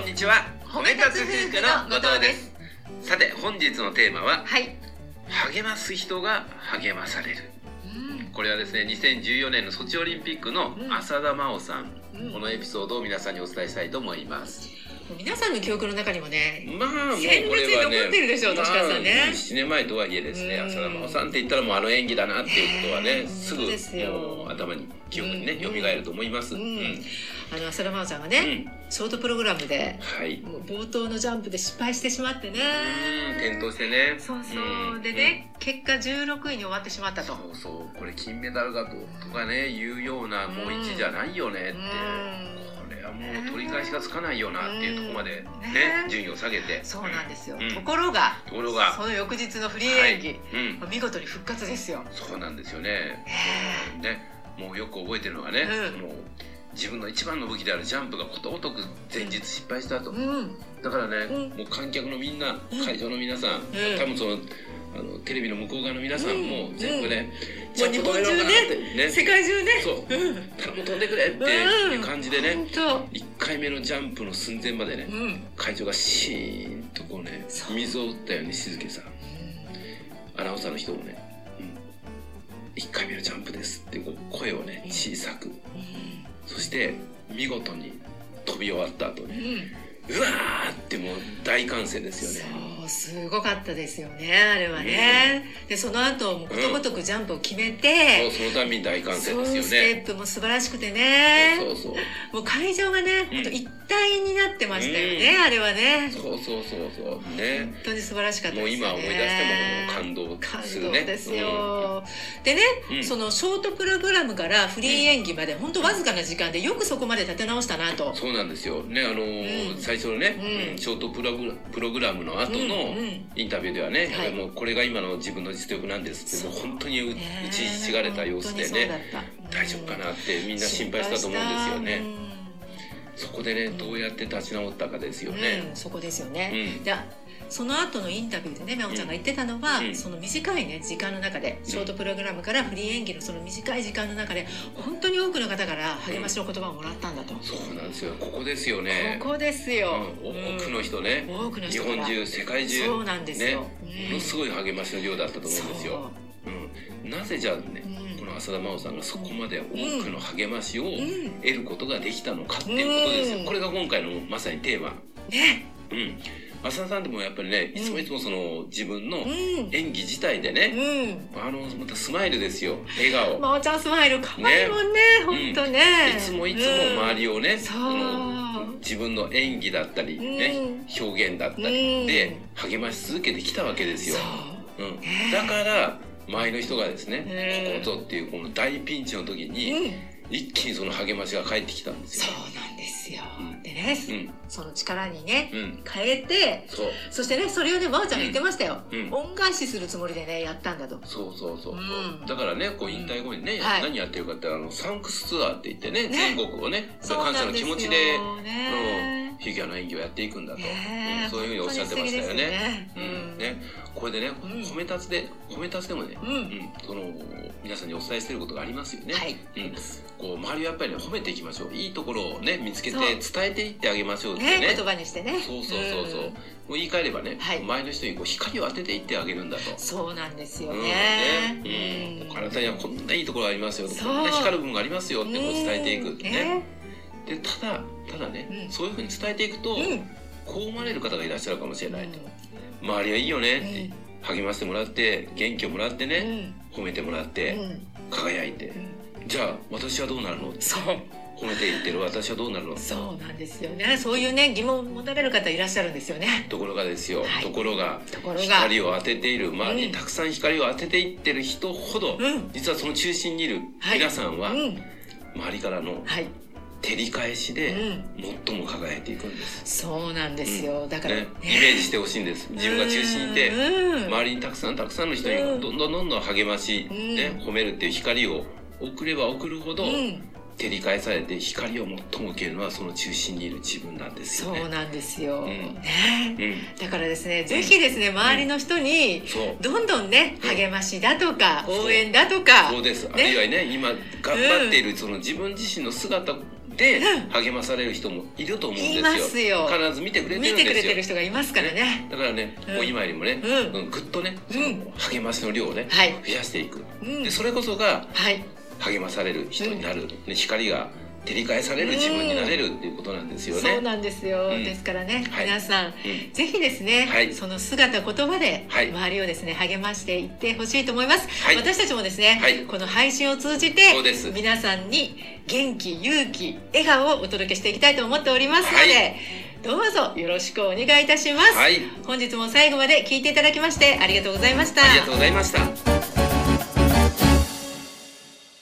こんにちは。褒め立つ夫婦の後藤です。さて本日のテーマははい。励ます人が励まされる。これはですね2014年のソチオリンピックのうん。浅田真央さん、うん。このエピソードを皆さんにお伝えしたいと思います皆さんの記憶の中にもね、まあもうこれはね残ってるでしょう確かにね。まあ7年前とはいえですねうん。浅田真央さんって言ったらもうあの演技だなっていうことはねねすぐもう頭に記憶にねうん。蘇ると思います、うん。うん。あの浅田真央さんがうね、ん。ショートプログラムではい。もう冒頭のジャンプで失敗してしまってね。うん転倒してね。そうそう、ん。でね、結果16位に終わってしまったと。そうそう。これ金メダルがととかね言うようなもう位置じゃないよねって、うんこれはもう取り返しがつかないよなっていうところまでねね。順位を下げて。そうなんですよ。うん。ところが、ところが。その翌日のフリー演技、はい。うん、見事に復活ですよ。そうなんですよね。ね。ね。もうよく覚えてるのがね、うん。その自分の一番の武器であるジャンプがことごとく前日失敗したと、うん、だからね、うん。もう観客のみんなうん。会場の皆さん、ん。多分そのあのテレビの向こう側の皆さんもうん全部ね、もうジャンプ止めろかなってね。世界中ね。そう。うん。頼む飛んでくれっていう感じでね、本当。1回目のジャンプの寸前までね、うん。会場がシーンとこうね水を打ったように静けさ。アナウンサーの人もね「うん、1回目のジャンプです」ってこう声をね小さく。そして見事に飛び終わった後うん。ねうん。うわーってもう大歓声ですよね。すごかったですよねあれはね、でその後もことごとくジャンプを決めそうて、そのたびに大歓声ですよステねップも素晴らしくてね。そうそうもう会場がね、うん。一体になってましたよね、あれはね。そうそうそうそう。ね。本当に素晴らしかったもうですよね。今思い出してももう感動するね。感動ですよ、でね、うん。そのショートプログラムからフリー演技まで本当わずかな時間でよくそこまで立て直したなと、そうなんですよ。ねあの最初のね、うん。うんショートプログラプログラムの後のうんうん。インタビューではね、はい。やっぱりもうこれが今の自分の実力なんですってもうそう。本当にう打ねちひしがれた様子でね大丈夫かなってみんな心配したと思うんですよね、そこでねどうやって立ち直ったかですようんね、うんそこですようね、ん。でその後のインタビューでね、なおちゃんが言ってたのは、うん。その短いね、時間の中で、ショートプログラムからフリー演技のその短い時間の中で、本当に多くの方から励ましの言葉をもらったんだと。そうなんですよ。ここですよね。ここですよ。うん。多くの人ね、多くの日人から。本中世界中。そうなんですよ。ね。ものすごい励ましの量だったと思うんですよ、うん、なぜじゃあね、うん。この浅田真央さんがそこまで多くの励ましを得ることができたのかっていうことですよ、うん。これが今回のまさにテーマ。ね、うん。浅田さんでもやっぱりねいつもいつもその自分のうん、演技自体でね、うん。あのまたスマイルですよ。笑顔、まおちゃんスマイル可愛いもんね、本当ね。いつもいつも周りをね、そう。その自分の演技だったりね、表現だったりで励まし続けてきたわけですよ。う。ん、だから周りの人がですね、うん。ここぞっていうこの大ピンチの時に、うん。一気にその励ましが返ってきたんですそよ。うなんですよ。うんでね、うん、その力にね、うん、変えて、そしてね、それをね、まおちゃんが言ってましたよ。うん、恩返しするつもりでね、やったんだと。そうそうそう。だからね、こう引退後にね、はい。何やってるかってあのサンクスツアーって言ってね、ね。全国をね、感謝の気持ちで、ねフィギュアの演技をやっていくんだと、ねうんそういうふうにおっしゃってましたよね。ううん。ん。ね、これでね、ん褒め立つで褒め立つでもね、う。うんん、その皆さんにお伝えしていることがありますよね。はい。うん、こう周りをやっぱりね褒めていきましょう。いいところをね見つけて伝えていってあげましょうってね、ね言葉にしてね。そうそうそうそう、ん。もう言い換えればね、はい。周りの人にこう光を当てていってあげるんだと。そうなんですようん。ね。ねうん、あなたにはこんないいところがありますよこんな光る部分がありますよってこう伝えていくうんね。でただただね、うんそういうふうに伝えていくと、うん。こう思われる方がいらっしゃるかもしれない、うん周りはいいよねってうん励ましてもらって元気をもらってね、褒めてもらって、うん輝いて、うんじゃあ私はどうなるの？そう。褒めていってる私はどうなるの？そうなんですよね。そういうね、疑問を持たれる方いらっしゃるんですよね。ところがですよ、はいところが。光を当てている周りうんにたくさん光を当てていってる人ほど、うん。実はその中心にいるはい皆さんは、うん。周りからのはい。照り返しうでん。最も輝いていくんです、そうなんですよ。だから、ね、イメージしてほしいんです。自分が中心にいてうん。周りにたくさんたくさんの人にうん。どんどんどんどん励まし、うん。ね、褒めるっていう光を送れば送るほど、うん。照り返されて光を最も受けるのはその中心にいる自分なんですよね。そうなんですよ。ん。ね。うん、だからですね、ぜひですね、周りの人に、どんどんね、うん。励ましだとか、応援だとかそう、です、あるいはね今頑張っているその自分自身の姿て励まされる人もいると思うんですよ。いますよ。必ず見てくれてるんですよ。見てくれてる人がいますからね。だからね、うん。もう今よりもね、うん。うんぐっとね、うん。励ましの量をね、はい。増やしていく。うん。でそれこそがはい励まされる人になる、ね、光が照り返される自分になれるっていうことなんですよね。そうなんですよ、うん。ですからね、はい。皆さんうん。ぜひですね、はい。その姿言葉ではい。周りをですね励ましていってほしいと思います、はい。私たちもですね、はい。この配信を通じてそうです。皆さんに元気勇気笑顔をお届けしていきたいと思っておりますので、はい。どうぞよろしくお願いいたします、はい、本日も最後まで聞いていただきましてありがとうございました。ありがとうございました。